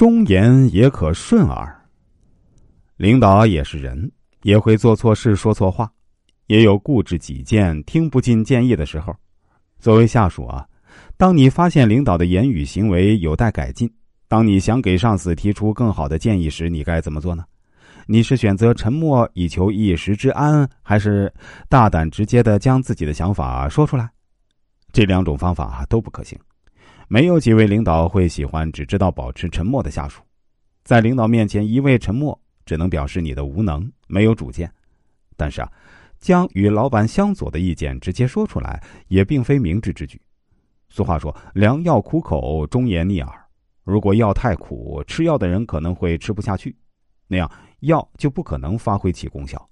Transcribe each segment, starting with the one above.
忠言也可顺耳。领导也是人，也会做错事、说错话，也有固执己见、听不进建议的时候。作为下属啊，当你发现领导的言语行为有待改进，当你想给上司提出更好的建议时，你该怎么做呢？你是选择沉默以求一时之安，还是大胆直接的将自己的想法说出来？这两种方法都不可行。没有几位领导会喜欢只知道保持沉默的下属。在领导面前一味沉默，只能表示你的无能，没有主见。但是啊。将与老板相左的意见直接说出来，也并非明智之举。俗话说：“良药苦口，忠言逆耳。”如果药太苦，吃药的人可能会吃不下去，那样药就不可能发挥其功效。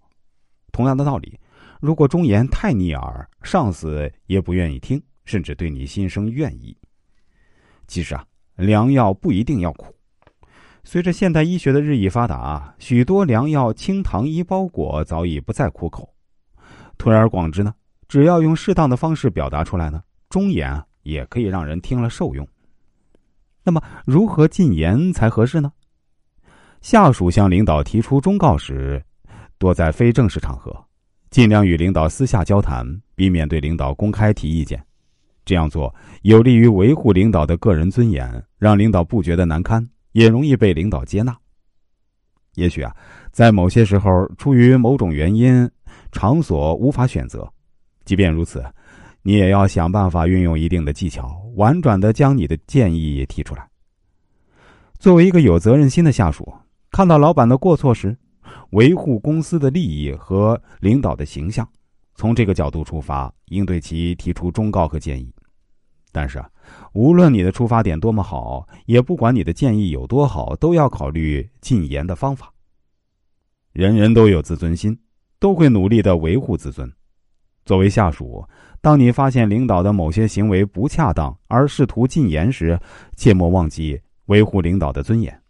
同样的道理，如果忠言太逆耳，上司也不愿意听，甚至对你心生怨意。其实啊，良药不一定要苦。随着现代医学的日益发达，许多良药清糖衣包裹，早已不再苦口。推而广之呢，只要用适当的方式表达出来呢，忠言也可以让人听了受用。那么，如何进言才合适呢？下属向领导提出忠告时，多在非正式场合，尽量与领导私下交谈，避免对领导公开提意见。这样做有利于维护领导的个人尊严，让领导不觉得难堪，也容易被领导接纳。也许啊，在某些时候，出于某种原因。场所无法选择，即便如此，你也要想办法运用一定的技巧，婉转的将你的建议提出来。作为一个有责任心的下属，看到老板的过错时，维护公司的利益和领导的形象，从这个角度出发，应对其提出忠告和建议。但是，无论你的出发点多么好，也不管你的建议有多好，都要考虑禁言的方法。人人都有自尊心。都会努力的维护自尊。作为下属，当你发现领导的某些行为不恰当而试图禁言时，切莫忘记维护领导的尊严。